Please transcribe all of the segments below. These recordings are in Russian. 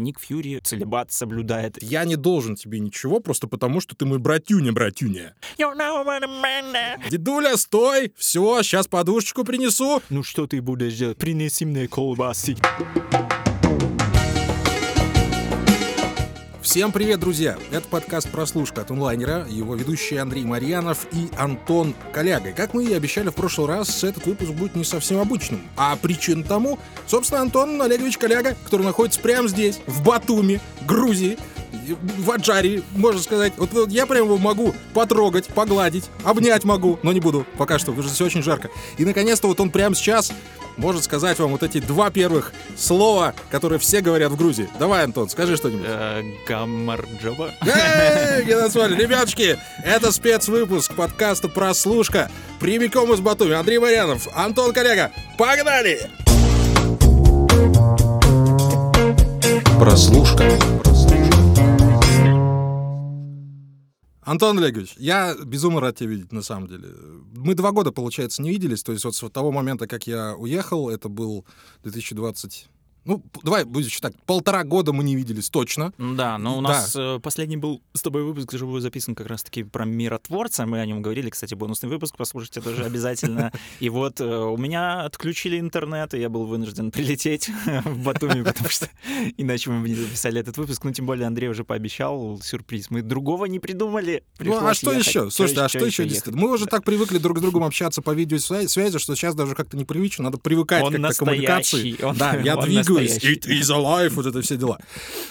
Ник Фьюри целебат соблюдает. Я не должен тебе ничего, просто потому, что ты мой братюня, братюня. You know what I? Дедуля, стой! Все, сейчас подушечку принесу. Ну что ты будешь делать? Принеси мне колбасы. Всем привет, друзья! Это подкаст «Прослушка» от онлайнера, его ведущие Андрей Марьянов и Антон Коляга. Как мы и обещали в прошлый раз, этот выпуск будет не совсем обычным. А причина тому, собственно, Антон Олегович Коляга, который находится прямо здесь, в Батуми, Грузии, в Аджаре, можно сказать. Вот, вот я прям его могу потрогать, погладить, обнять могу, но не буду пока что, потому что все очень жарко. И, наконец-то, вот он прямо сейчас может сказать вам вот эти два первых слова, которые все говорят в Грузии. Давай, Антон, скажи что-нибудь. Э, Гамарджоба. Эй, Геноцваль, ребятушки, это спецвыпуск подкаста «Прослушка». Прямиком из Батуми. Андрей Марьянов, Антон Коляга. Погнали! Прослушка. Антон Олегович, я безумно рад тебя видеть, на самом деле. Мы два года, получается, не виделись. То есть вот с того момента, как я уехал, это был 2020... Ну, давай будем считать, полтора года мы не виделись точно. Да, но у нас э, последний был с тобой выпуск живой записан как раз-таки про миротворца. Мы о нем говорили, кстати, бонусный выпуск, послушайте тоже обязательно. И вот э, у меня отключили интернет, и я был вынужден прилететь в Батуми, потому что иначе мы бы не записали этот выпуск. Ну, тем более Андрей уже пообещал сюрприз. Мы другого не придумали. Ну, а что ехать. еще? Слушайте, а что еще действительно? Мы уже так привыкли друг с другом общаться по видеосвязи, что сейчас даже как-то непривычно, надо привыкать как-то к коммуникации. да, я двигаюсь. It is alive, вот это все дела.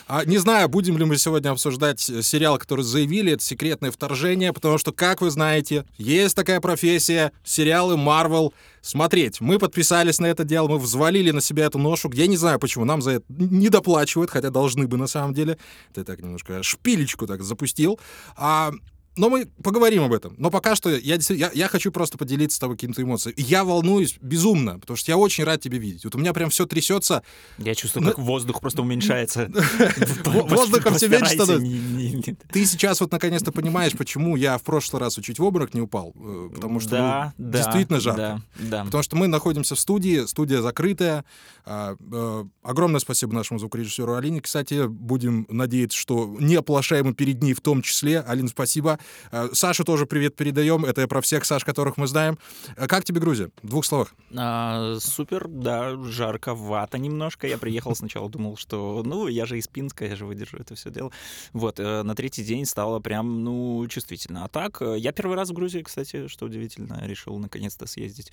А, не знаю, будем ли мы сегодня обсуждать э, сериал, который заявили, это «Секретное вторжение», потому что, как вы знаете, есть такая профессия, сериалы Marvel смотреть. Мы подписались на это дело, мы взвалили на себя эту ношу. Я не знаю, почему нам за это не доплачивают, хотя должны бы на самом деле. Ты так немножко шпилечку так запустил. А, но мы поговорим об этом. Но пока что я, я, я хочу просто поделиться с тобой какими-то эмоциями. Я волнуюсь безумно, потому что я очень рад тебя видеть. Вот у меня прям все трясется. Я чувствую, как воздух просто уменьшается. Во- Воздухом все меньше становится. Ты сейчас вот наконец-то понимаешь, почему я в прошлый раз чуть в обморок не упал. э, Потому что ну, действительно жарко. Потому что мы находимся в студии, студия закрытая. А, э, огромное спасибо нашему звукорежиссеру Алине. Кстати, будем надеяться, что не оплошаем перед ней в том числе. Алин, спасибо. А, Саше тоже привет передаем. Это про всех Саш, которых мы знаем. А Как тебе Грузия? В двух словах. А, супер, да, жарковато немножко. Я приехал сначала, думал, что, ну, я же из Пинска, я же выдержу это все дело. Вот, э, на третий день стало прям, ну, чувствительно. А так, э, я первый раз в Грузии, кстати, что удивительно, решил наконец-то съездить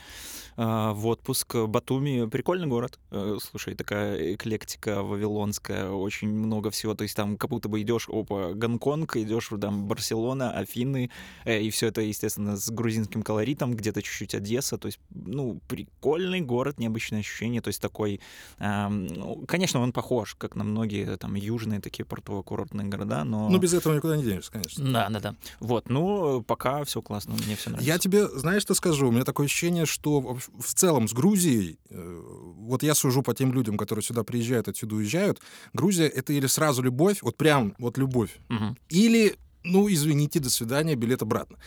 в отпуск. Батуми прикольный город. Э, Слушай, такая эклектика вавилонская, очень много всего. То есть там как будто бы идешь, опа, Гонконг, идешь там Барселона, Афины, Э, И все это, естественно, с грузинским колоритом, где-то чуть-чуть Одесса. То есть, ну, прикольный город, необычное ощущение. То есть такой... эм, ну, конечно, он похож, как на многие там южные такие портово-курортные города, но... Ну, без этого никуда не денешься, конечно. Да, да, да. Вот, ну, пока все классно, мне все нравится. Я тебе, знаешь, что скажу? У меня такое ощущение, что в целом с Грузией, э, вот я сужу по тем людям, которые сюда приезжают, отсюда уезжают, Грузия — это или сразу любовь, вот прям вот любовь, Мгм. или ну, извините, до свидания, билет обратно.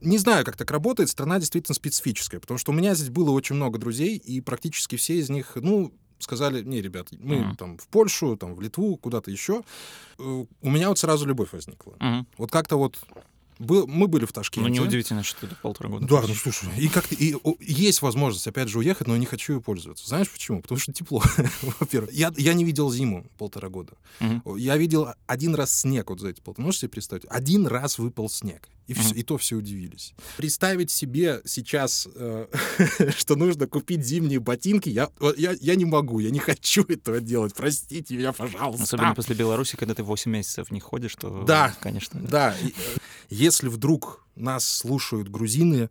Не знаю, как так работает, страна действительно специфическая, потому что у меня здесь было очень много друзей, и практически все из них, ну, сказали, не, ребят, мы Мгм. там в Польшу, там в Литву, куда-то еще. Э, У меня вот сразу любовь возникла. Мгм. Вот как-то вот был- мы были в Ну, Ташкенте. неудивительно, что это полтора года. Да, ну слушай, и как и о, есть возможность опять же уехать, но не хочу ее пользоваться. Знаешь почему? Потому что тепло, во-первых. Я, я не видел зиму полтора года. Мгм. Я видел один раз снег вот за эти полтора. Можешь себе представить? Один раз выпал снег. И, всё- Мгм. и то все удивились. Представить себе сейчас, э, что нужно купить зимние ботинки, я, я, я не могу, я не хочу этого делать. Простите меня, пожалуйста. Особенно после Беларуси, когда ты 8 месяцев не ходишь, то, Да. конечно. Да, и, э, если вдруг нас слушают грузины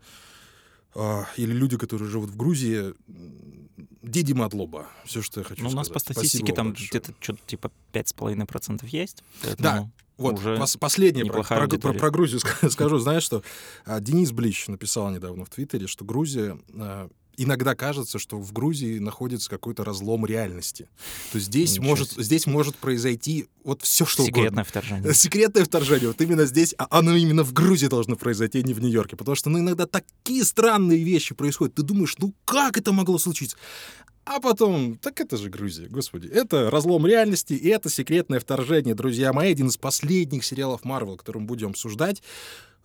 э, или люди, которые живут в Грузии, м, Диди Мадлоба. Все, что я хочу Ну, у сказать. нас по Спасибо статистике вам там где-то что-то типа 5,5% есть. Да, поэтому Вот, уже пос- последнее про, про- про- про Грузию ска- скажу. Знаешь, что а, Денис Блич написал недавно в Твиттере, что Грузия... а, Иногда кажется, что в Грузии находится какой-то разлом реальности. То есть здесь Ничего может, себе. здесь может произойти вот все, что угодно. Секретное вторжение. Секретное вторжение. Вот именно здесь, а оно именно в Грузии должно произойти, а не в Нью-Йорке. Потому что, ну, иногда такие странные вещи происходят. Ты думаешь, ну, как это могло случиться? А потом, так это же Грузия, господи. Это разлом реальности, и это секретное вторжение, друзья мои. Один из последних сериалов Марвел, который мы будем обсуждать.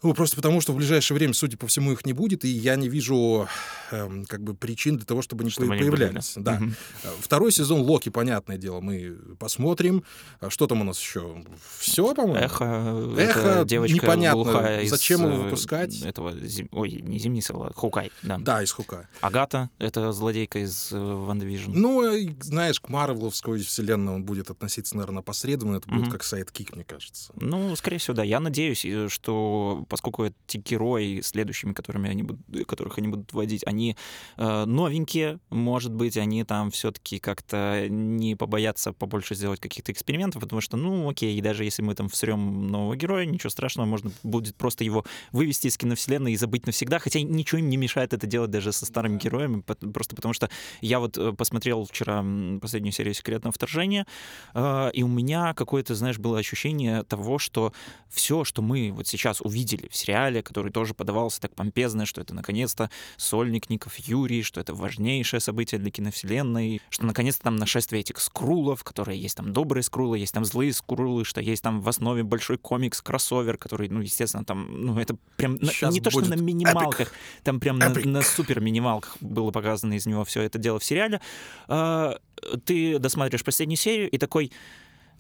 Ну, просто потому, что в ближайшее время, судя по всему, их не будет, и я не вижу эм, как бы причин для того, чтобы они чтобы появлялись. Были, да. Угу. Второй сезон Локи, понятное дело, мы посмотрим. А что там у нас еще? Все, по-моему? Эхо. Эхо, девочка непонятно. Зачем его э, выпускать? Этого, зим... ой, не Зимний Солдат, Хукай, да. Да, из Хукая. Агата, это злодейка из Ван Division. Ну, знаешь, к Марвеловской вселенной он будет относиться, наверное, посредственно. Это будет угу. как сайт-кик, мне кажется. Ну, скорее всего, да. Я надеюсь, что поскольку эти герои следующими, которыми они будут, которых они будут вводить, они э, новенькие, может быть, они там все-таки как-то не побоятся побольше сделать каких-то экспериментов, потому что, ну, окей, даже если мы там всрем нового героя, ничего страшного, можно будет просто его вывести из киновселенной и забыть навсегда, хотя ничего им не мешает это делать даже со старыми героями, просто потому что я вот э, посмотрел вчера последнюю серию «Секретного вторжения», э, и у меня какое-то, знаешь, было ощущение того, что все, что мы вот сейчас увидели видели в сериале, который тоже подавался так помпезно, что это наконец-то сольник Ников Юрий, что это важнейшее событие для киновселенной, что наконец-то там нашествие этих скрулов, которые есть там добрые скрулы, есть там злые скрулы, что есть там в основе большой комикс-кроссовер, который, ну, естественно, там, ну, это прям на, не то, что на минималках, epic. там прям на, на супер минималках было показано из него все это дело в сериале. А, ты досматриваешь последнюю серию и такой,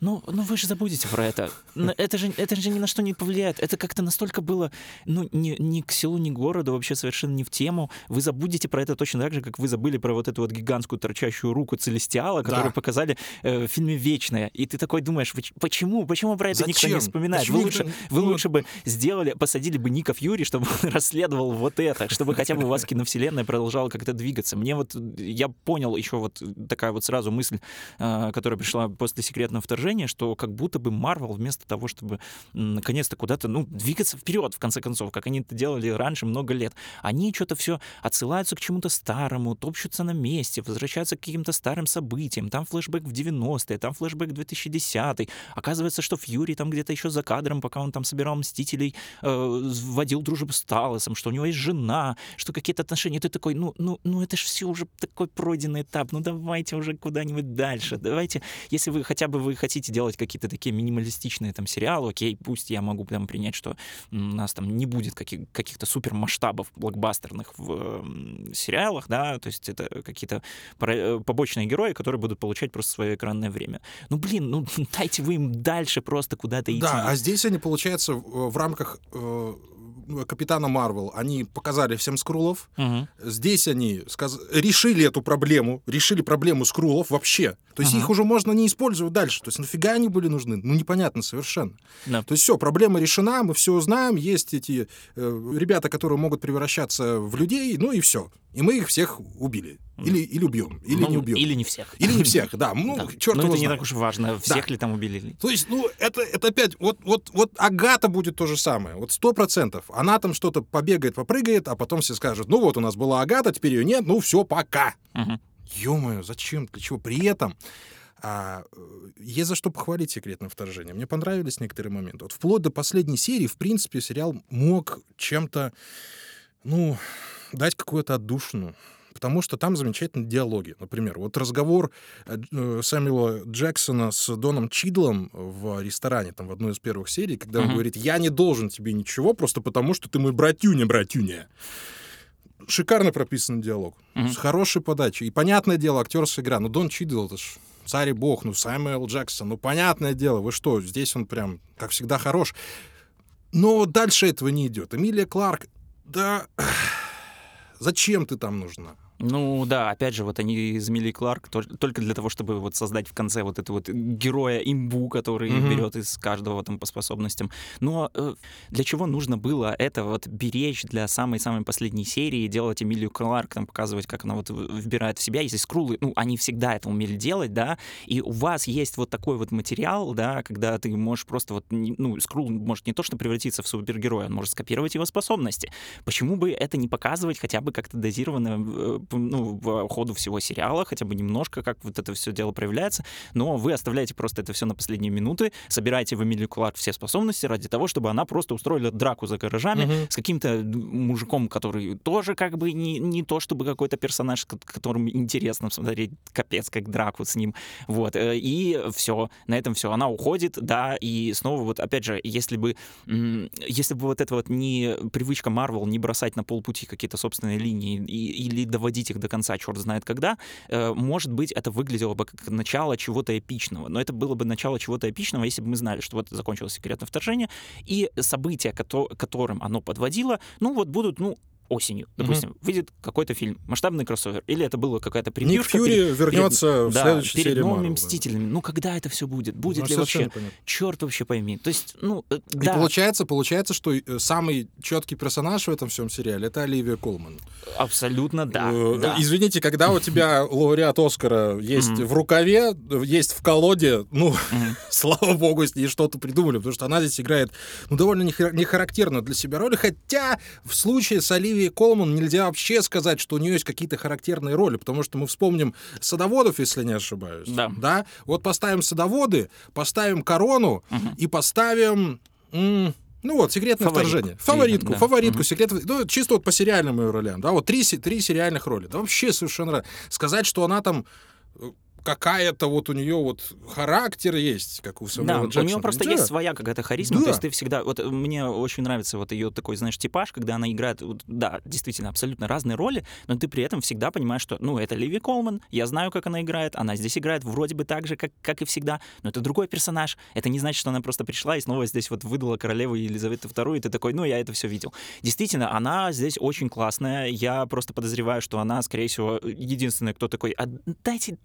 ну, ну вы же забудете про это. Это же, это же ни на что не повлияет. Это как-то настолько было, ну, ни, ни к селу, ни к городу, вообще совершенно не в тему. Вы забудете про это точно так же, как вы забыли про вот эту вот гигантскую торчащую руку Целестиала, которую да. показали э, в фильме «Вечная». И ты такой думаешь, почему? Почему про это Зачем? никто не вспоминает? Почему вы лучше, вы лучше бы сделали, посадили бы Ника Фьюри, чтобы он расследовал вот это, чтобы хотя бы у вас киновселенная продолжала как-то двигаться. Мне вот, я понял еще вот такая вот сразу мысль, э, которая пришла после «Секретного вторжения», ощущение, что как будто бы Марвел вместо того, чтобы наконец-то куда-то, ну, двигаться вперед, в конце концов, как они это делали раньше много лет, они что-то все отсылаются к чему-то старому, топчутся на месте, возвращаются к каким-то старым событиям. Там флешбэк в 90-е, там флешбэк 2010 Оказывается, что Фьюри там где-то еще за кадром, пока он там собирал Мстителей, э, дружбу с Талосом, что у него есть жена, что какие-то отношения. Ты такой, ну, ну, ну это же все уже такой пройденный этап, ну давайте уже куда-нибудь дальше. Давайте, если вы хотя бы вы хотите хотите делать какие-то такие минималистичные там сериалы, окей, пусть я могу там принять, что у нас там не будет каких- каких-то супер масштабов блокбастерных в э, сериалах, да, то есть это какие-то э, побочные герои, которые будут получать просто свое экранное время. Ну, блин, ну дайте вы им дальше просто куда-то идти. Да, а здесь они, получается, в, в рамках э, Капитана Марвел, они показали всем скрулов. Угу. Здесь они сказ... решили эту проблему, решили проблему скрулов вообще. То есть угу. их уже можно не использовать дальше. То есть нафига они были нужны? Ну, непонятно совершенно. Да. То есть все, проблема решена, мы все знаем, есть эти э, ребята, которые могут превращаться в людей, ну и все. И мы их всех убили. Или, или убьем, или ну, не убьем. Или не всех. Или не всех, да. Ну, да. черт Но это не так уж важно, всех да. ли там убили. То есть, ну, это, это опять, вот, вот, вот Агата будет то же самое, вот сто процентов. Она там что-то побегает, попрыгает, а потом все скажут, ну вот у нас была Агата, теперь ее нет, ну все, пока. Угу. Ё-моё, зачем, для чего? При этом а, есть за что похвалить «Секретное вторжение». Мне понравились некоторые моменты. Вот вплоть до последней серии, в принципе, сериал мог чем-то, ну, дать какую-то отдушину потому что там замечательные диалоги. Например, вот разговор э, э, Сэмюэла Джексона с Доном Чидлом в ресторане, там, в одной из первых серий, когда mm-hmm. он говорит, я не должен тебе ничего, просто потому что ты мой братюня, братюня. Шикарно прописан диалог, mm-hmm. с хорошей подачей. И понятное дело, актерская игра. Ну, Дон Чидл, это ж царь и бог, ну, Сэмюэл Джексон, ну, понятное дело, вы что, здесь он прям, как всегда, хорош. Но дальше этого не идет. Эмилия Кларк, да... Зачем ты там нужна? Ну да, опять же, вот они из Милли Кларк только для того, чтобы вот создать в конце вот этого вот героя имбу, который mm-hmm. берет из каждого там по способностям. Но э, для чего нужно было это вот беречь для самой-самой последней серии, делать Эмилию Кларк, там показывать, как она вот вбирает в себя, если скрулы, ну, они всегда это умели делать, да, и у вас есть вот такой вот материал, да, когда ты можешь просто вот, ну, скрул может не то, что превратиться в супергероя, он может скопировать его способности. Почему бы это не показывать хотя бы как-то дозированно э, ну, в ходу всего сериала, хотя бы немножко, как вот это все дело проявляется, но вы оставляете просто это все на последние минуты, собираете в Эмилию Кларк все способности ради того, чтобы она просто устроила драку за гаражами Мгм. с каким-то мужиком, который тоже как бы не, не то чтобы какой-то персонаж, к- которым интересно смотреть, капец, как драку с ним. Вот. э, И все, на этом все. Она уходит, да, и снова вот, опять же, если бы, если бы вот эта вот не привычка Марвел не бросать на полпути какие-то собственные линии и- или доводить их до конца, черт знает когда, э, может быть, это выглядело бы как начало чего-то эпичного. Но это было бы начало чего-то эпичного, если бы мы знали, что вот закончилось секретное вторжение, и события, кото- которым оно подводило, ну вот будут, ну, осенью, допустим, выйдет какой-то фильм, масштабный кроссовер, или это была какая-то Ник превьюшка Фьюри перед- вернется в да, следующей перед серии новыми Марвел, да. мстителями. Ну, когда это все будет? Будет Ну, ли вообще? непонятно. Черт вообще пойми. То есть, ну, э, И да, получается, получается, что э, самый четкий персонаж в этом всем сериале это Оливия Колман. абсолютно да. Э, да. Извините, когда у тебя лауреат Оскара есть в рукаве, есть в колоде, ну, слава богу, с ней что-то придумали, потому что она здесь играет, ну, довольно нехар- нехарактерную для себя роль, хотя в случае с Оливией Колман нельзя вообще сказать, что у нее есть какие-то характерные роли, потому что мы вспомним садоводов, если не ошибаюсь. Да. Да? Вот поставим садоводы, поставим корону Мгм. и поставим... м, ну вот, секретное Фаворитку. вторжение. Фаворитку, Да. фаворитку, Мгм. секрет... Ну, чисто вот по сериальным ее ролям. Да, вот три, три сериальных роли. Да вообще совершенно... Сказать, что она там э, какая-то вот у нее вот характер есть, как у Да, Сэмюэла у Джексона. нее просто нельзя. есть своя какая-то харизма, Да. то есть ты всегда, вот э, мне очень нравится вот ее такой, знаешь, типаж, когда она играет, вот, да, действительно, абсолютно разные роли, но ты при этом всегда понимаешь, что, ну, это Ливи Колман, я знаю, как она играет, она здесь играет вроде бы так же, как, как и всегда, но это другой персонаж, это не значит, что она просто пришла и снова здесь вот выдала королеву Елизавету II, и ты такой, ну, я это все видел. Действительно, она здесь очень классная, я просто подозреваю, что она, скорее всего, единственная, кто такой, а дайте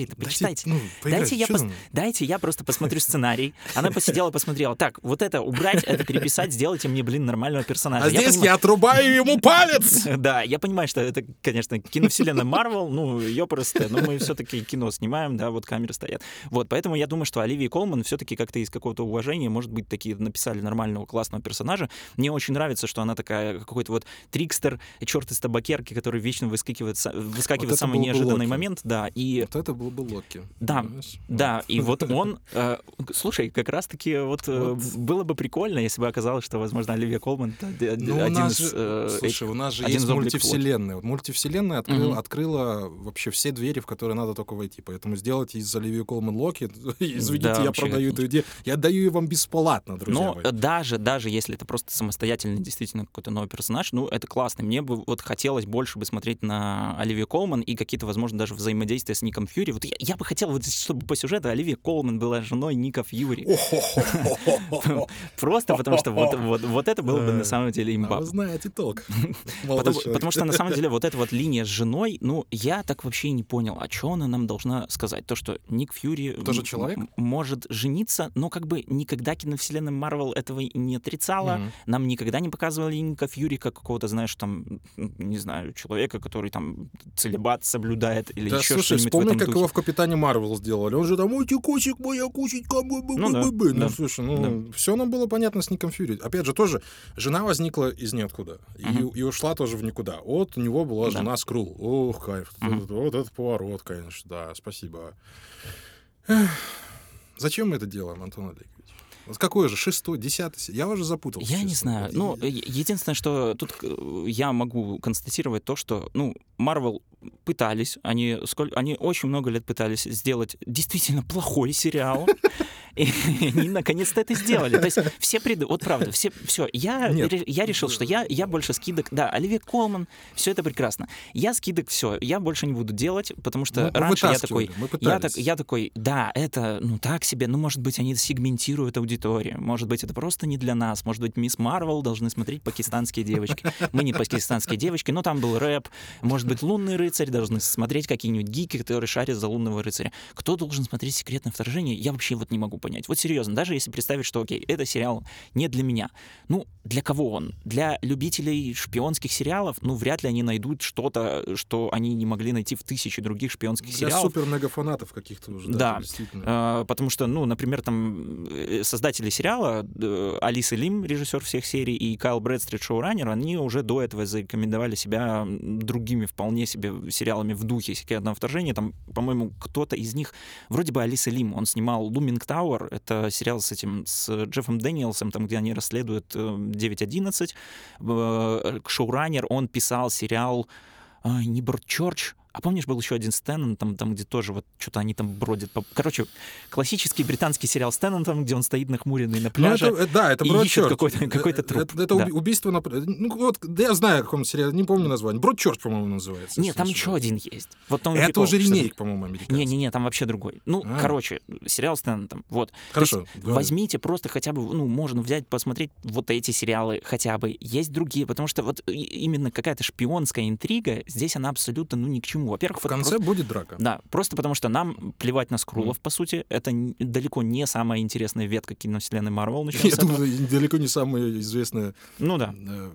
сценарий-то, Дайте, почитайте. ну, поиграйте, Дайте я, пос-? Дайте я просто посмотрю сценарий. Она посидела, посмотрела. Так, вот это убрать, это переписать, сделайте мне, блин, нормального персонажа. А здесь понимаю- я отрубаю ему палец! Да, я понимаю, что это, конечно, киновселенная Марвел, ну, ее просто, но мы все-таки кино снимаем, да, вот камеры стоят. Вот, поэтому я думаю, что Оливия Колман все-таки как-то из какого-то уважения, может быть, такие написали нормального, классного персонажа. Мне очень нравится, что она такая, какой-то вот трикстер, черт из табакерки, который вечно выскакивает, выскакивает Вот самый неожиданный момент, да, и Вот это был бы Локи. Да, понимаешь? да, и вот он, э, слушай, как раз-таки вот, э, Вот. было бы прикольно, если бы оказалось, что, возможно, Оливия Колман Ну, у один нас из же, э, слушай, этих- у нас же один есть мультивселенная. Вот мультивселенная открыл- Мгм. открыла вообще все двери, в которые надо только войти. Поэтому сделать из Оливии Колман Локи, извините, Да, я вообще продаю эту идею, я отдаю ее вам бесплатно, друзья Но мои. даже, даже если это просто самостоятельный действительно какой-то новый персонаж, ну, это классно. Мне бы вот хотелось больше бы смотреть на Оливию Колман и какие-то, возможно, даже взаимодействия с Ником Фьюри. Вот я, я бы хотел, вот, чтобы по сюжету Оливия Колман была женой Ника Фьюри. Просто потому что вот, вот, вот это было бы на самом деле А имба. вы знаете толк. Потому, потому что на самом деле вот эта вот линия с женой, ну, я так вообще и не понял, а что она нам должна сказать? То, что Ник Фьюри Тоже человек? может жениться, но как бы никогда киновселенная Марвел этого не отрицала. Нам никогда не показывали Ника Фьюри как какого-то, знаешь, там, не знаю, человека, который там целебат соблюдает или Да, еще слушай, что-нибудь в вспомни, этом как духе. его в Капитане Марвел сделали. Он же там, ой, кусик моя, кусечка, бы, бы, Ну да, бы, бы». да. Ну, слушай, ну, все нам было понятно с Ником Фьюри. Опять же, тоже, жена возникла из ниоткуда. И, Мгм. и ушла тоже в никуда. Вот у него была Да. жена Скрул. Ох, кайф. Мгм. Вот, этот поворот, конечно, да, спасибо. Эх, Зачем мы это делаем, Антон Олегович? Вот какой же, шестой, десятый? Я уже запутался. Я не честно. знаю. Вот Ну, единственное, что тут э, я могу констатировать то, что, ну, Марвел пытались, они, сколь, они очень много лет пытались сделать действительно плохой сериал, и они наконец-то это сделали. То есть все преды... Вот правда, все... Все, я, ре- я решил, что я, я больше скидок... Да, Оливия Колман, все это прекрасно. Я скидок все, я больше не буду делать, потому что Мы- мы раньше я вытаскивали, такой... мы Я, так, я такой, да, это, ну, так себе, ну, может быть, они сегментируют аудиторию, может быть, это просто не для нас, может быть, Мисс Марвел должны смотреть пакистанские девочки. Мы не пакистанские девочки, но там был рэп, может быть, Лунный рыцарь должны смотреть какие-нибудь гики, которые шарят за Лунного рыцаря. Кто должен смотреть «Секретное вторжение»? Я вообще вот не могу понять. Вот серьезно, даже если представить, что, окей, это сериал не для меня. Ну, для кого он? Для любителей шпионских сериалов? Ну, вряд ли они найдут что-то, что они не могли найти в тысячи других шпионских Для сериалов. супер-мега-фанатов каких-то уже. Да. действительно. А, потому что, ну, например, там э, создатели сериала, э, Алиса Лим, режиссер всех серий, и Кайл Брэдстрит, шоураннер, они уже до этого зарекомендовали себя другими вполне себе сериалами в духе секретного вторжения. Там, по-моему, кто-то из них, вроде бы Али Селим, он снимал Looming Tower, это сериал с этим, с Джеффом Дэниелсом, там, где они расследуют э, 9.11. Э, Шоураннер, он писал сериал а, не Broadchurch, а помнишь, был еще один Стэннон, там, там где тоже вот что-то они там бродят. По... Короче, классический британский сериал Стэннон, там, где он стоит нахмуренный на Ну, пляже. это, э, да, это ищет какой-то- Э, труп. Это, это Да. уби- убийство на... Ну, вот, да я знаю, каком сериале, не помню название. Broadchurch, по-моему, называется. Нет, там еще один есть. Вот он Это прикол, уже ремейк, по-моему, американский. Не-не-не, там вообще другой. Ну, А. короче, сериал Стэннон там, вот. Хорошо. есть. Возьмите просто хотя бы, ну, можно взять, посмотреть вот эти сериалы хотя бы. Есть другие, потому что вот именно какая-то шпионская интрига, здесь она абсолютно, ну, ни к чему. Во-первых, В конце просто- будет драка. Да, просто потому что нам плевать на скрулов, по сути. Это далеко не самая интересная ветка киновселенной Марвел. Я думаю, далеко не самое известное Ну да. э,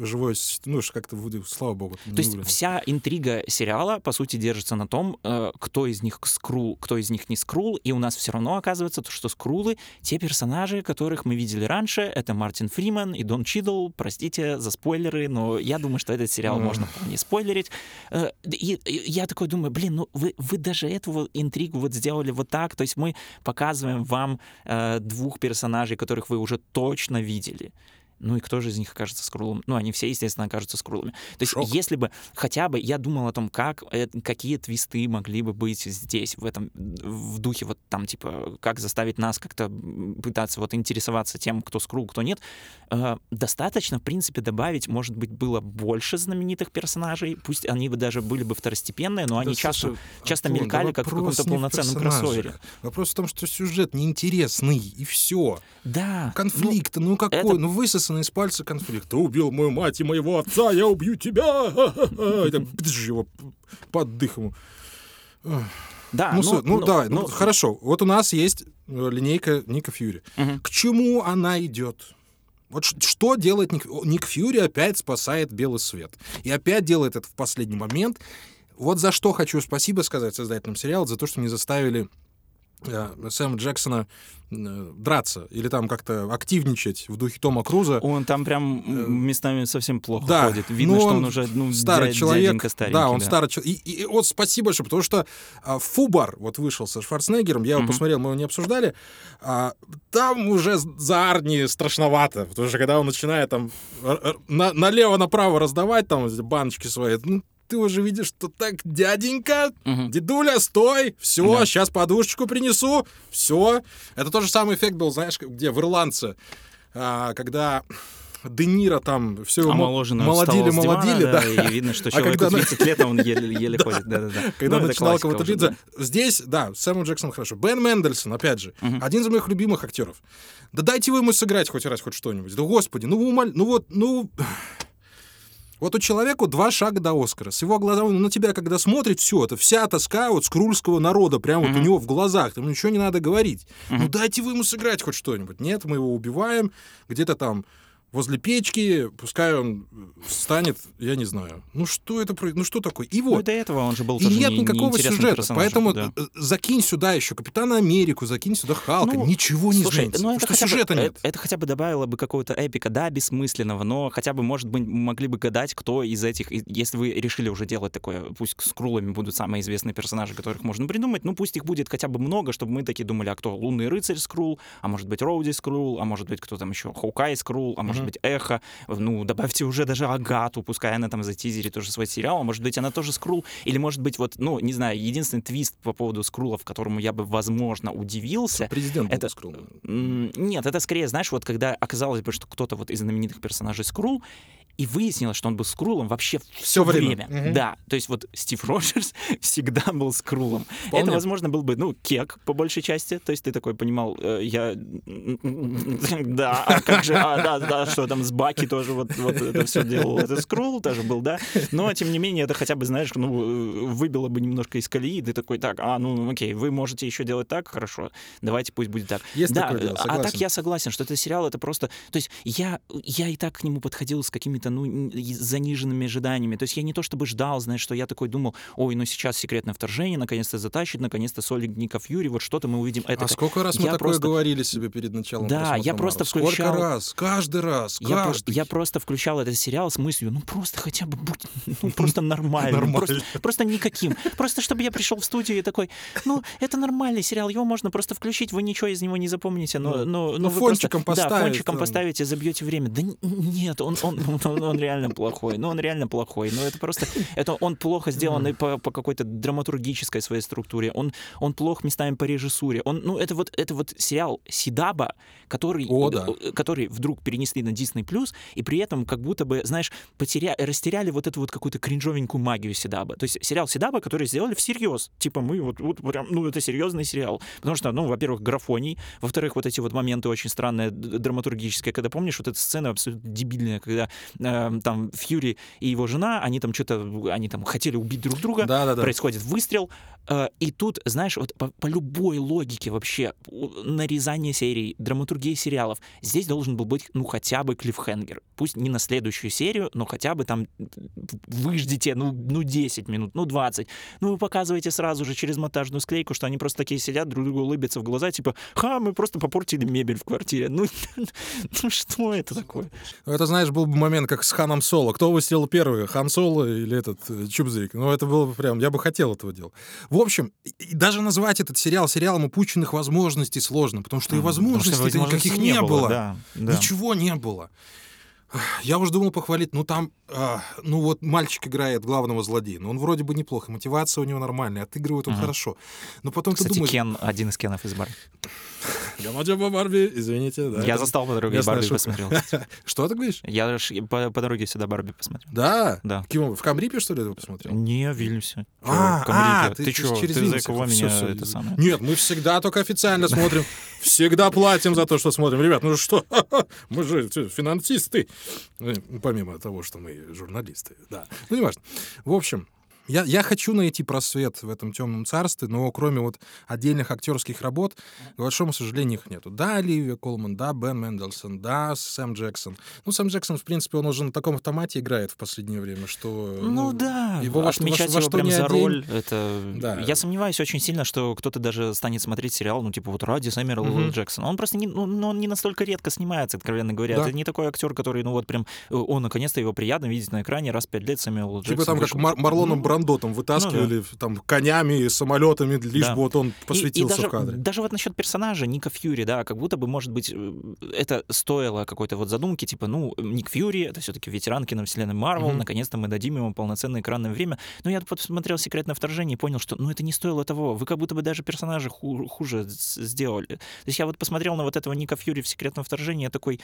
живое... с- Ну, как-то, слава богу. То есть вся интрига сериала, по сути, держится на том, э, кто из них скрул, кто из них не скрул, и у нас все равно оказывается, то, что скрулы — те персонажи, которых мы видели раньше, это Мартин Фриман и Дон Чидл, простите за спойлеры, но я думаю, что этот сериал можно вполне спойлерить. Э, и я такой думаю, блин, ну вы, вы даже эту интригу вот сделали вот так, то есть мы показываем вам э, двух персонажей, которых вы уже точно видели. Ну и кто же из них окажется скрулом? Ну, они все, естественно, окажутся скрулами. То есть, Шок. если бы хотя бы я думал о том, как, какие твисты могли бы быть здесь, в этом, в духе вот там, типа, как заставить нас как-то пытаться вот интересоваться тем, кто скрул, кто нет, э, достаточно, в принципе, добавить, может быть, было больше знаменитых персонажей, пусть они бы даже были бы второстепенные, но они часто, часто Антон, мелькали да как в каком-то в полноценном персонажах. кроссовере. Вопрос в том, что сюжет неинтересный, и все. Да. Конфликт, ну, какой? это- Ну высосанный из пальца конфликт. Ты убил мою мать и моего отца, я убью тебя! И так его под дых ему. Да, Ну, ну, ну, ну, давай, ну, ну, хорошо. Вот у нас есть э, линейка Ника Фьюри. Мгм. К чему она идет? Вот что делает Ник, Ник Фьюри? Опять спасает белый свет. И опять делает это в последний момент. Вот за что хочу спасибо сказать создателям сериала, за то, что не заставили Сэма Джексона э, драться или там как-то активничать в духе Тома Круза. Он там прям Э, местами совсем плохо да, ходит. Видно, что он, он уже ну, старый дя- человек. да, он старый человек. И, и вот спасибо большое, потому что а, Фубар вот вышел со Шварценеггером, я его Мгм. посмотрел, мы его не обсуждали. а, там уже за Арни страшновато, потому что когда он начинает там налево-направо раздавать там баночки свои, ну, ты уже видишь, что так, дяденька, Мгм. дедуля, стой, все, Да. сейчас подушечку принесу, все. Это тот же самый эффект был, знаешь, где в «Ирландце», а, когда Де Ниро там все Омоложенно молодили, молодили, да. И видно, что А человеку когда на- 30 лет, а он еле, еле ходит. Да-да-да. Когда Ну, начинал кого-то биться. Здесь, да, Сэмюэл Джексон хорошо. Бен Мендельсон, опять же, Мгм. один из моих любимых актеров. Да дайте вы ему сыграть хоть раз, хоть что-нибудь. Да господи, ну вы умоль... Ну вот, ну... Вот у человека два шага до Оскара. С его глазами он на тебя, когда смотрит, все, это вся тоска вот скрульского народа, прямо вот у него в глазах, там ничего не надо говорить. Ну Мгм. дайте вы ему сыграть хоть что-нибудь. Нет, мы его убиваем, где-то там возле печки, пускай он станет, я не знаю. Ну что это, ну что такое? И Ну, вот, и до этого он же был и тоже нет не- никакого сюжета. Поэтому да. э, закинь сюда еще Капитана Америку, закинь сюда Халка. Ну, Ничего не Слушай, изменится. ну это что хотя бы- сюжета э- нет. Это, хотя бы добавило бы какого-то эпика, да, бессмысленного, но хотя бы, может быть, могли бы гадать, кто из этих, и- если вы решили уже делать такое, пусть с крулами будут самые известные персонажи, которых можно придумать, ну пусть их будет хотя бы много, чтобы мы такие думали, а кто? Лунный рыцарь Скрул, а может быть Роуди Скрул, а может быть кто там еще? Хоукай Скрул, а может Мгм. быть Эхо. Ну, добавьте уже даже Агату, пускай она там затизерит тоже свой сериал, а может быть она тоже Скрул, или может быть вот, ну, не знаю, единственный твист по поводу Скрулов, которому я бы, возможно, удивился, Президент это- Скрул. Нет, это скорее, знаешь, вот когда оказалось бы, что кто-то вот из знаменитых персонажей Скрул, И выяснилось, что он был Скрулом вообще все время. время. Мгм. Да, то есть вот Стив Роджерс всегда был Скрулом. Вполне. Это, возможно, был бы, ну, кек по большей части. То есть ты такой понимал, э, я... Да, а как же, а, да, да, что там с Баки тоже вот, вот это все делал. Это Скрул тоже был, да. Но, тем не менее, это хотя бы, знаешь, ну, э, выбило бы немножко из колеи. Ты такой, так, а, ну, окей, вы можете еще делать так, хорошо, давайте пусть будет так. Есть да, такое дело, а так согласен. я согласен, что это сериал, это просто... То есть я, я и так к нему подходил с какими-то, ну, н- и заниженными ожиданиями. То есть я не то чтобы ждал, знаешь, что я такой думал, ой, ну сейчас секретное вторжение, наконец-то затащит, наконец-то Солик Ника Фьюри, вот что-то мы увидим. Это А сколько раз мы я такое просто- говорили себе перед началом Да, я просто? Сколько включал- раз? Каждый раз, Я, про- каждый. я просто включал этот сериал с мыслью, ну просто хотя бы будь, ну просто нормально. Просто, просто никаким. Просто чтобы я пришел в студию и такой, ну это нормальный сериал, его можно просто включить, вы ничего из него не запомните, но, но, Ну, но фончиком просто, да, поставить фончиком там. поставите, забьете время. Да нет, он, он, он, он реально плохой, ну он реально плохой, но это просто, это он плохо сделан по, по какой-то драматургической своей структуре, он, он плох местами по режиссуре, он, ну это вот, это вот сериал Сидаба, который, О, да. э, который вдруг перенесли на Disney+, и при этом как будто бы, знаешь, потеря... растеряли вот эту вот какую-то кринжовенькую магию Седаба. То есть сериал Седаба, который сделали всерьез. Типа мы вот, вот прям, ну это серьезный сериал. Потому что, ну, во-первых, графоний, во-вторых, вот эти вот моменты очень странные, драматургические, когда помнишь вот эта сцена абсолютно дебильная, когда э, там Фьюри и его жена, они там что-то, они там хотели убить друг друга, Да-да-да. происходит выстрел, и тут, знаешь, вот по, по любой логике вообще нарезание серий, драматургии сериалов, здесь должен был быть, ну, хотя бы клиффхенгер. Пусть не на следующую серию, но хотя бы там вы ждите, ну, ну 10 минут, ну, 20. Ну, вы показываете сразу же через монтажную склейку, что они просто такие сидят, друг другу улыбятся в глаза, типа, ха, мы просто попортили мебель в квартире. Ну, ну что это такое? Это, знаешь, был бы момент, как с Ханом Соло. Кто выстрелил первый, Хан Соло или этот э, Чубзрик? Ну, это было бы прям... Я бы хотел этого делать. В общем, даже назвать этот сериал сериалом упущенных возможностей сложно, потому что и возможностей никаких не было. Да, да. Ничего не было. Я уже думал похвалить, ну там, а, ну вот мальчик играет главного злодея, но он вроде бы неплохо, мотивация у него нормальная, отыгрывает он Мгм. хорошо. Но потом Кстати, ты думаешь... Кен, один из Кенов из Барби. Гамаджаба Барби, извините. Да, Я это застал по дороге Барби шутка. посмотрел. Что ты говоришь? Я по, по дороге сюда Барби посмотрел. Да? Да. Кем, в Камрипе, что ли, ты посмотрел? Не, в Вильнюсе. А, а, ты, ты что? через Ты за кого меня это самое? Нет, мы всегда только официально смотрим. Всегда платим за то, что смотрим. Ребят, ну что, мы же финансисты. Ну, Помимо того, что мы журналисты. Да, ну не важно. В общем, я, я хочу найти просвет в этом темном царстве, но кроме вот отдельных актерских работ, к большому сожалению, их нету. Да, Оливия Колман, да, Бен Мендельсон, да, Сэм Джексон. Ну, Сэм Джексон, в принципе, он уже на таком автомате играет в последнее время, что... Ну, да, его во во отмечать что- во его прям за одень. роль, это... Да. Я сомневаюсь очень сильно, что кто-то даже станет смотреть сериал, ну, типа, вот ради Сэмюэла Мгм. Л. Джексона. Он просто не, ну, ну, он не настолько редко снимается, откровенно говоря. Да. Это не такой актер, который, ну, вот прям, э, о, наконец-то его приятно видеть на экране раз в пять лет Сэмюэл. Джексон. Типа там как. Мар- Марлоном Ну, Брандо там вытаскивали там конями, самолетами, лишь Да. бы вот он И- посветился и, даже, в кадре. Даже вот насчет персонажа Ника Фьюри, да, как будто бы, может быть, э, это стоило какой-то вот задумки, типа, ну, Ник Фьюри, это все-таки ветеран киновселенной Марвел, Мгм. наконец-то мы дадим ему полноценное экранное время. Но я посмотрел «Секретное вторжение» и понял, что, ну, это не стоило того. Вы как будто бы даже персонажа ху- хуже сделали. То есть я вот посмотрел на вот этого Ника Фьюри в «Секретном вторжении», я такой,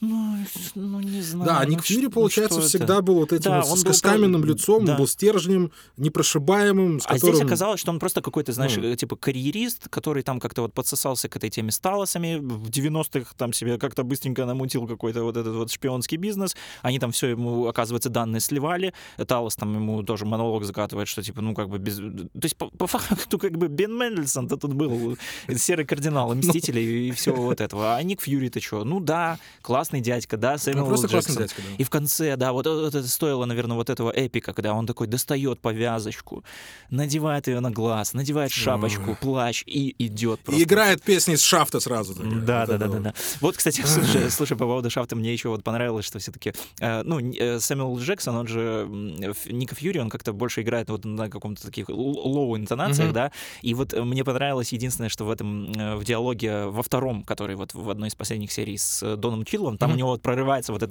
ну, ну не знаю. Да, ну, Ник Фьюри, ну, получается, что это? всегда был вот этим Да, вот он с, был с каменным лицом, да. был стержнем, непрошибаемым, с А здесь оказалось, что он просто какой-то, знаешь, Ну. э, типа карьерист, который там как-то вот подсосался к этой теме с Талосами, в 90-х там себе как-то быстренько намутил какой-то вот этот вот шпионский бизнес, они там все ему, оказывается, данные сливали, Талос там ему тоже монолог закатывает, что типа, ну как бы без... То есть по, по факту как бы Бен Мендельсон-то тут был, э, серый кардинал, и Мстители и всего вот этого. А Ник Фьюри-то что? Ну да, классный дядька, да, Ну, Сэмюэл просто Л. классный дядька, да. И в конце, да, вот, вот это стоило, наверное, вот этого эпика, когда он такой достает повязочку, надевает ее на глаз, надевает шапочку, плащ и идет И просто. играет песни с шафта сразу. Да, да, да, да, да. Вот, кстати, слушай, слушай, по поводу Шафта мне еще вот понравилось, что все-таки, ну, н- э, Сэмюэл Джексон, он же Ник Фьюри, он как-то больше играет вот на каком-то таких low интонациях, да. И вот э, мне понравилось единственное, что в этом э, в диалоге во втором, который вот в одной из последних серий с э, Доном Чидлом, там у него вот прорывается вот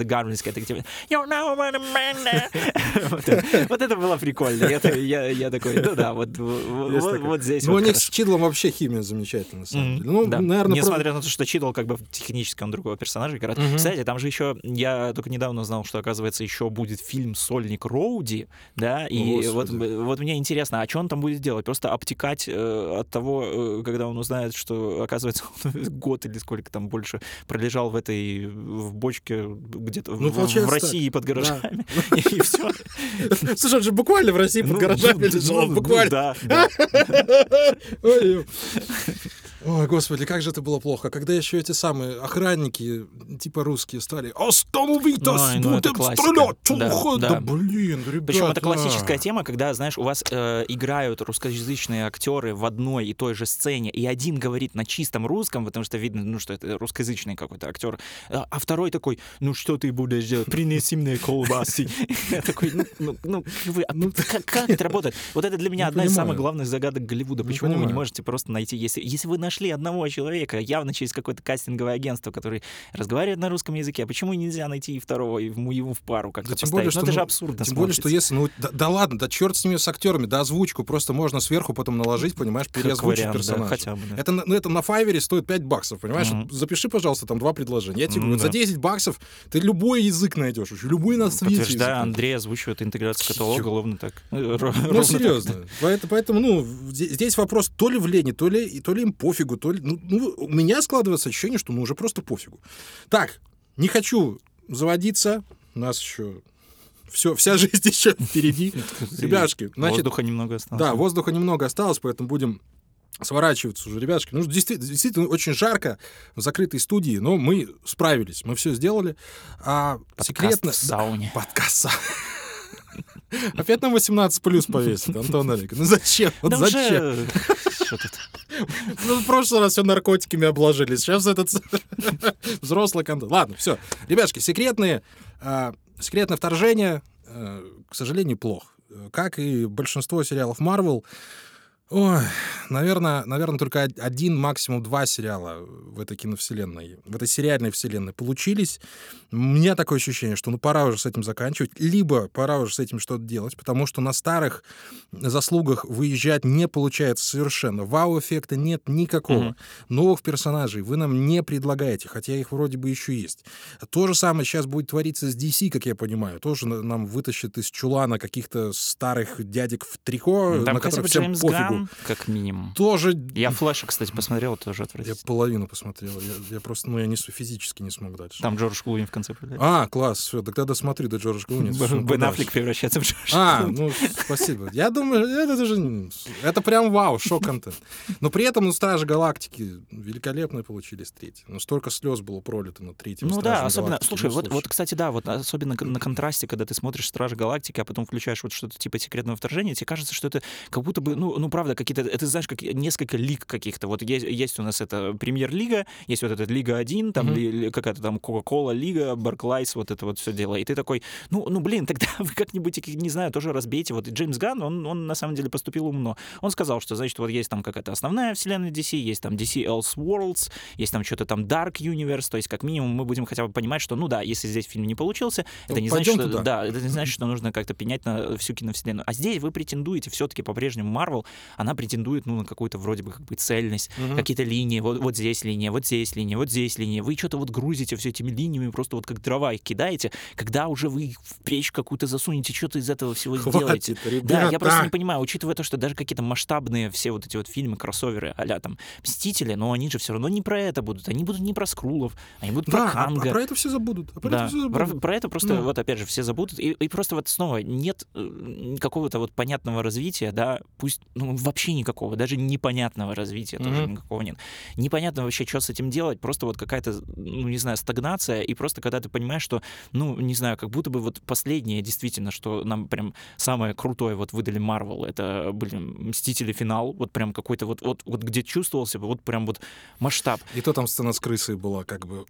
типа, «You know what I mean?» вот, это, вот это было прикольно. Деле. Это, я, я такой, ну да, вот, вот, вот, здесь Ну, вот у них с Чидлом вообще химия замечательная, на самом деле. Ну, да. наверное, Несмотря на то, что Чидл как бы технически он другого персонажа играет. Мгм. Кстати, там же еще, я только недавно узнал, что, оказывается, еще будет фильм «Сольник Роуди», да, и вот, вот мне интересно, а что он там будет делать? Просто обтекать э, от того, э, когда он узнает, что, оказывается, он год или сколько там больше пролежал в этой, в бочке где-то Ну, в- в, России под гаражами, и, все. Слушай, он же буквально в России под гаражами лежал, буквально. Да. Ой, господи, как же это было плохо. Когда еще эти самые охранники, типа русские, стали «Остановитесь, ну будем стрелять!» Да, да. Да блин, ребята. Причем это классическая тема, когда, знаешь, у вас э, играют русскоязычные актеры в одной и той же сцене, и один говорит на чистом русском, потому что видно, ну, что это русскоязычный какой-то актер, а, а второй такой, ну что ты будешь делать, принеси мне колбасы. Я такой, ну, ну, ну, а как, как это работает? Вот это для меня одна из самых главных загадок Голливуда. Почему вы не можете просто найти, если, вы нашли одного человека, явно через какое-то кастинговое агентство, который разговаривает на русском языке, а почему нельзя найти и второго, и в- его в пару как-то Да тем более, ну, что, это же ну, абсурдно Тем более, что смотрится. если, ну, да, да ладно, да черт с ними с актерами, да озвучку просто можно сверху потом наложить, понимаешь, переозвучить вариант, да, персонажа. хотя бы, да. Это, ну, это на Файвере стоит 5 баксов, понимаешь? Мгм. Запиши, пожалуйста, там два предложения. Я тебе Ну говорю, за да. 10 баксов ты любой язык найдешь, любой на свете найдешь. Андрей озвучивает интеграцию каталога ровно так. Ну, серьезно. да. Поэтому, ну, здесь, вопрос то ли в лени, то ли, то ли им пофигу, то ли... Ну, ну, у меня складывается ощущение, что ну уже просто пофигу. Так, не хочу заводиться. У нас еще... Все, вся жизнь еще впереди. Ребяшки, значит, Воздуха немного осталось. да, воздуха немного осталось, поэтому будем сворачиваться уже, ребятушки. Ну, действительно, действительно очень жарко в закрытой студии, но мы справились, мы все сделали. А Подкаст секретно... в сауне. Подкаст. Опять нам 18 плюс повесит, Антон Олег. Ну зачем? Вот Да зачем? уже... Что тут? Ну, в прошлый раз все наркотиками обложили. Сейчас этот взрослый контент. Ладно, все. Ребяшки, секретные, а, секретное вторжение, а, к сожалению, плох. Как и большинство сериалов Marvel, Ой, наверное, наверное, только од- один, максимум два сериала в этой киновселенной, в этой сериальной вселенной получились. У меня такое ощущение, что ну пора уже с этим заканчивать, либо пора уже с этим что-то делать, потому что на старых заслугах выезжать не получается совершенно. Вау-эффекта нет никакого. Мгм. Новых персонажей вы нам не предлагаете, хотя их вроде бы еще есть. То же самое сейчас будет твориться с DC, как я понимаю. Тоже на- нам вытащат из чулана каких-то старых дядек в трико, Там на которых всем пофигу. Как минимум. Тоже... Я Флэша, кстати, посмотрел, тоже Я отвратительно. половину посмотрел. Я, я просто, ну, я не физически не смог дальше. Там Джордж Клуни в конце появляется. А, класс, все, тогда досмотри до Джорджа Клуни. Бен. Аффлек превращается в Джорджа А, ну, спасибо. Я думаю, это даже... Это прям вау, шок-контент. Но при этом, ну, Стражи Галактики великолепные получились третьи. Ну, столько слез было пролито на третьем Ну да, особенно, Галактики. слушай, вот, вот, кстати, да, вот особенно на контрасте, когда ты смотришь Стражи Галактики, а потом включаешь вот что-то типа секретного вторжения, тебе кажется, что это как будто бы, ну, ну правда, какие-то, это знаешь, как несколько лиг каких-то. Вот есть, есть у нас это премьер-лига, есть вот эта Лига 1, там ли какая-то там Кока-Кола Лига, Барклайс, вот это вот все дело. И ты такой, ну, ну блин, тогда вы как-нибудь, не знаю, тоже разбейте. Вот и Джеймс Ганн, он, он на самом деле поступил умно. Он сказал, что, значит, вот есть там какая-то основная вселенная DC, есть там DC Elseworlds, есть там что-то там Dark Universe, то есть как минимум мы будем хотя бы понимать, что, ну да, если здесь фильм не получился, Ну, это не значит, пойдем что, туда. да, это не значит, что нужно как-то пенять на всю киновселенную. А здесь вы претендуете все-таки по-прежнему Marvel, она претендует, ну, на какую-то вроде бы как бы цельность, Мгм. какие-то линии, вот, вот здесь линия, вот здесь линия, вот здесь линия. Вы что-то вот грузите все этими линиями, просто вот как дрова их кидаете, когда уже вы в печь какую-то засунете, что-то из этого всего сделаете. Хватит, ребята. Да, я просто не понимаю, учитывая то, что даже какие-то масштабные все вот эти вот фильмы, кроссоверы, а там «Мстители», но они же все равно не про это будут. Они будут не про Скрулов, они будут Да, про а- а Канга. про это все забудут. А про Да, это все про, забудут. про это просто, Ну. вот опять же, все забудут. И, и просто вот снова нет э, какого-то вот понятного развития, да, пусть, ну, вообще никакого, даже непонятного развития тоже Мгм. никакого нет. Непонятно вообще, что с этим делать, просто вот какая-то, ну, не знаю, стагнация, и просто когда ты понимаешь, что, ну, не знаю, как будто бы вот последнее действительно, что нам прям самое крутое вот выдали Marvel, это, блин, Мстители финал, вот прям какой-то вот, вот, вот где чувствовался бы вот прям вот масштаб. И то там сцена с крысой была как бы...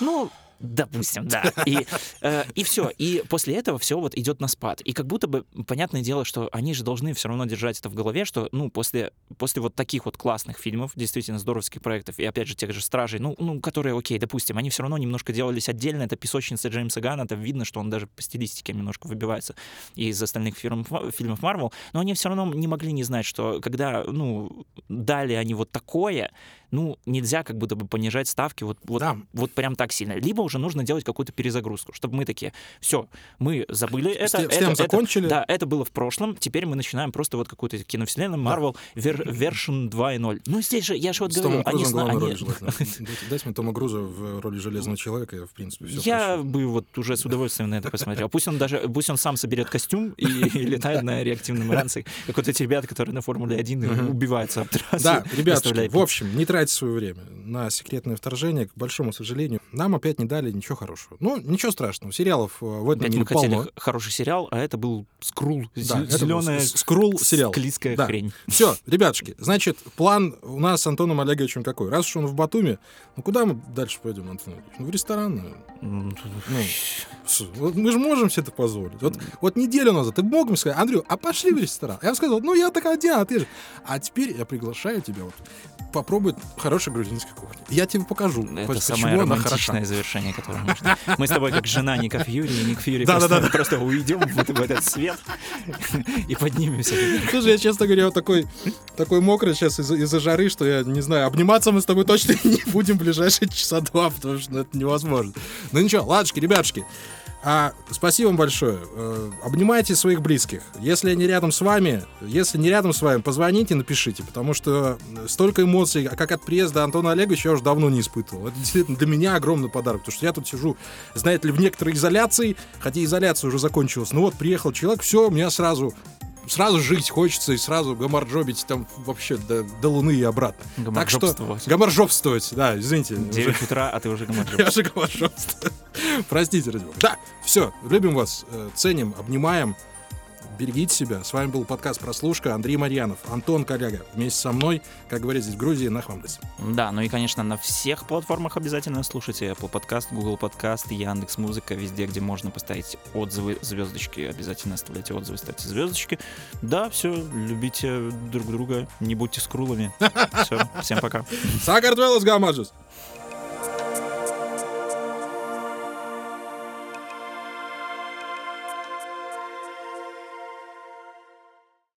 Ну, Допустим, да. И, э, и все. И после этого все вот идет на спад. И как будто бы, понятное дело, что они же должны все равно держать это в голове, что, ну, после, после вот таких вот классных фильмов, действительно здоровских проектов, и опять же тех же «Стражей», ну, ну, которые, окей, допустим, они все равно немножко делались отдельно. Это «Песочница» Джеймса Ганна, это видно, что он даже по стилистике немножко выбивается из остальных фильмов, фильмов Марвел, но они все равно не могли не знать, что когда, ну, дали они вот такое, ну, нельзя как будто бы понижать ставки вот, вот, Да. вот прям так сильно. Либо уже нужно делать какую-то перезагрузку, чтобы мы такие, все, мы забыли это, С тем- с это, это- закончили? да, это было в прошлом, теперь мы начинаем просто вот какую-то киновселенную Marvel вер, version 2.0. Ну, здесь же, я же вот С говорю, Томом они... Главной они-. Дайте, мне Тома Круза в роли Железного Человека, я, в принципе, все Я бы вот уже с удовольствием на это посмотрел. Пусть он даже, пусть он сам соберет костюм и, летает на реактивном ранце, как вот эти ребята, которые на Формуле 1 убиваются об. Да, ребятушки, оставляя в общем, не тратьте свое время на секретное вторжение. К большому сожалению, нам опять не дали ничего хорошего. Ну, ничего страшного. Сериалов э, в этом Опять мире мы хотели полно. хороший сериал, а это был скрул, Да, зеленая скрул сериал. склизкая Да. хрень. Все, ребятушки, значит, план у нас с Антоном Олеговичем какой? Раз уж он в Батуми, ну куда мы дальше пойдем, Антон Олегович? Ну, в ресторан, наверное. М, Ну, мы же можем себе это позволить. Вот, вот неделю назад ты мог мне сказать, Андрю, а пошли в ресторан? Я бы сказал, ну я такая один, а ты же. А теперь я приглашаю тебя вот попробовать хорошей грузинской кухни. Я тебе покажу, Это почему самое романтичное завершение, которое можно. Мы с тобой как жена Ника Фьюри, и Ник Фьюри Да, просто, да, да. просто уйдем вот в этот свет и поднимемся. Слушай, я, честно говоря, вот такой, такой мокрый сейчас из-за, из-за жары, что я не знаю, обниматься мы с тобой точно не будем в ближайшие часа два, потому что это невозможно. Ну ничего, ладушки, ребятушки, а, спасибо вам большое. Э, обнимайте своих близких. Если они рядом с вами, если не рядом с вами, позвоните, напишите, потому что столько эмоций, как от приезда Антона Олеговича, я уже давно не испытывал. Это действительно для меня огромный подарок, потому что я тут сижу, знаете ли, в некоторой изоляции, хотя изоляция уже закончилась. Ну вот, приехал человек, все, меня сразу сразу жить хочется и сразу гамарджобить там вообще до, до Луны и обратно. Так что гамарджобствовать, да, извините. уже- 9 утра, а ты уже гамарджоб. Я же гамарджобствую. Простите, ради бога. Да, все, любим вас, э, ценим, обнимаем. Берегите себя. С вами был подкаст «Прослушка». Андрей Марьянов, Антон Коляга. Вместе со мной, как говорят здесь в Грузии, нахвамдась. Да, ну и, конечно, на всех платформах обязательно слушайте Apple Podcast, Google Podcast, Яндекс Музыка, везде, где можно поставить отзывы, звездочки, обязательно оставляйте отзывы, ставьте звездочки. Да, все, любите друг друга, не будьте скрулами. Все, всем пока. Сакартвелос гамаджус!